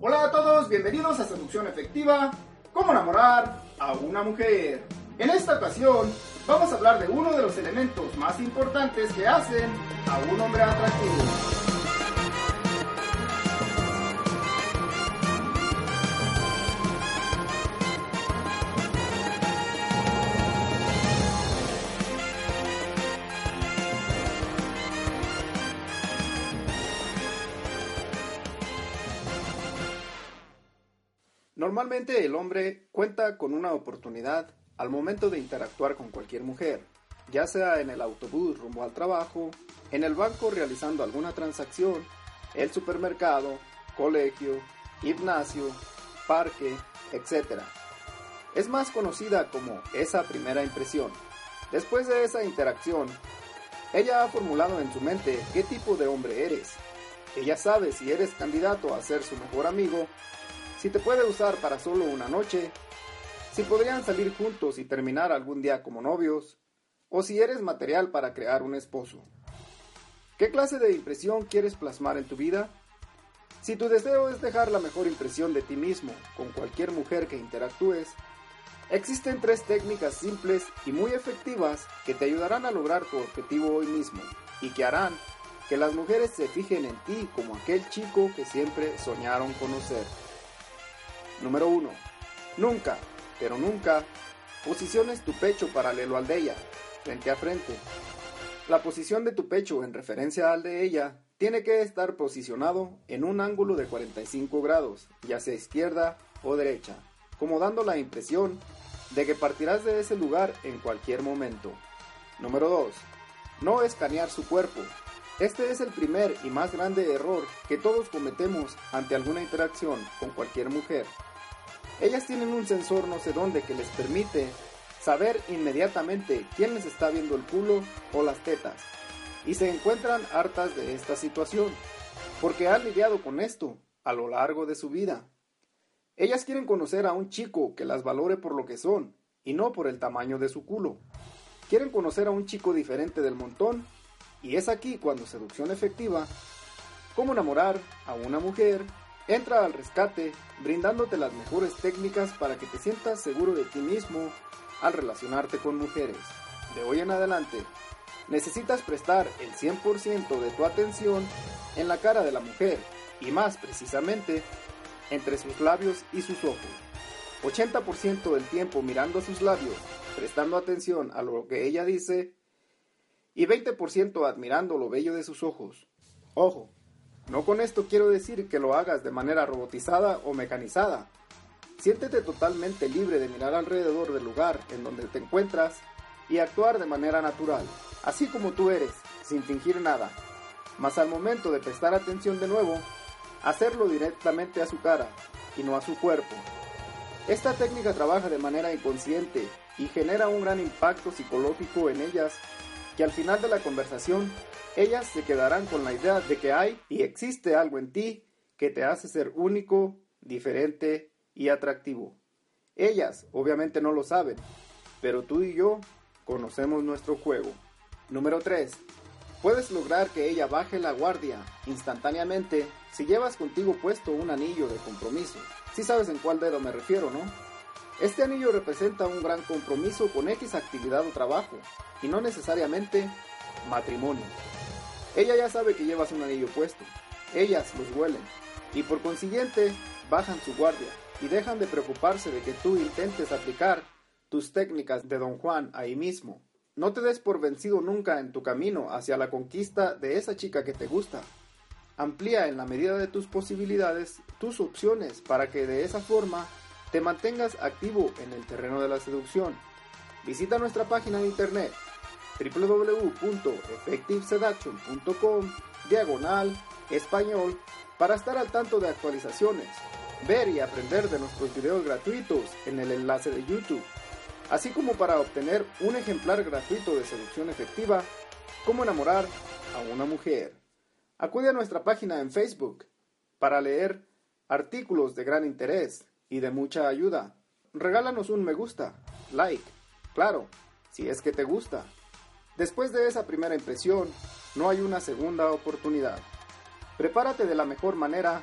Hola a todos, bienvenidos a Seducción Efectiva, cómo enamorar a una mujer. En esta ocasión vamos a hablar de uno de los elementos más importantes que hacen a un hombre atractivo. Normalmente el hombre cuenta con una oportunidad al momento de interactuar con cualquier mujer, ya sea en el autobús rumbo al trabajo, en el banco realizando alguna transacción, el supermercado, colegio, gimnasio, parque, etc. Es más conocida como esa primera impresión. Después de esa interacción, ella ha formulado en su mente qué tipo de hombre eres. Ella sabe si eres candidato a ser su mejor amigo si te puede usar para solo una noche, si podrían salir juntos y terminar algún día como novios, o si eres material para crear un esposo. ¿Qué clase de impresión quieres plasmar en tu vida? Si tu deseo es dejar la mejor impresión de ti mismo con cualquier mujer que interactúes, existen tres técnicas simples y muy efectivas que te ayudarán a lograr tu objetivo hoy mismo y que harán que las mujeres se fijen en ti como aquel chico que siempre soñaron conocer. Número 1. Nunca, pero nunca, posiciones tu pecho paralelo al de ella, frente a frente. La posición de tu pecho en referencia al de ella tiene que estar posicionado en un ángulo de 45 grados, ya sea izquierda o derecha, como dando la impresión de que partirás de ese lugar en cualquier momento. Número 2. No escanear su cuerpo. Este es el primer y más grande error que todos cometemos ante alguna interacción con cualquier mujer. Ellas tienen un sensor no sé dónde que les permite saber inmediatamente quién les está viendo el culo o las tetas. Y se encuentran hartas de esta situación, porque han lidiado con esto a lo largo de su vida. Ellas quieren conocer a un chico que las valore por lo que son, y no por el tamaño de su culo. Quieren conocer a un chico diferente del montón, y es aquí cuando seducción efectiva, cómo enamorar a una mujer Entra al rescate brindándote las mejores técnicas para que te sientas seguro de ti mismo al relacionarte con mujeres. De hoy en adelante, necesitas prestar el 100% de tu atención en la cara de la mujer y más precisamente entre sus labios y sus ojos. 80% del tiempo mirando sus labios, prestando atención a lo que ella dice y 20% admirando lo bello de sus ojos. Ojo, no con esto quiero decir que lo hagas de manera robotizada o mecanizada. Siéntete totalmente libre de mirar alrededor del lugar en donde te encuentras y actuar de manera natural, así como tú eres, sin fingir nada. Mas al momento de prestar atención de nuevo, hacerlo directamente a su cara y no a su cuerpo. Esta técnica trabaja de manera inconsciente y genera un gran impacto psicológico en ellas que al final de la conversación ellas se quedarán con la idea de que hay y existe algo en ti que te hace ser único, diferente y atractivo. Ellas obviamente no lo saben, pero tú y yo conocemos nuestro juego. Número 3. Puedes lograr que ella baje la guardia instantáneamente si llevas contigo puesto un anillo de compromiso. Si sabes en cuál dedo me refiero, ¿no? Este anillo representa un gran compromiso con X actividad o trabajo, y no necesariamente matrimonio. Ella ya sabe que llevas un anillo puesto. Ellas los huelen. Y por consiguiente, bajan su guardia y dejan de preocuparse de que tú intentes aplicar tus técnicas de Don Juan ahí mismo. No te des por vencido nunca en tu camino hacia la conquista de esa chica que te gusta. Amplía en la medida de tus posibilidades tus opciones para que de esa forma te mantengas activo en el terreno de la seducción. Visita nuestra página de internet www.effectiveseduction.com diagonal español Para estar al tanto de actualizaciones, ver y aprender de nuestros videos gratuitos en el enlace de YouTube, así como para obtener un ejemplar gratuito de seducción efectiva, cómo enamorar a una mujer. Acude a nuestra página en Facebook para leer artículos de gran interés y de mucha ayuda. Regálanos un me gusta, like, claro, si es que te gusta. Después de esa primera impresión, no hay una segunda oportunidad. Prepárate de la mejor manera,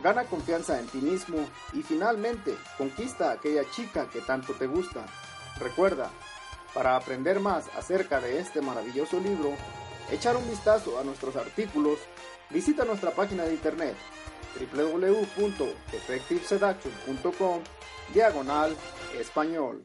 gana confianza en ti mismo y finalmente conquista a aquella chica que tanto te gusta. Recuerda, para aprender más acerca de este maravilloso libro, echar un vistazo a nuestros artículos, visita nuestra página de internet www.effectiveseduction.com diagonal español.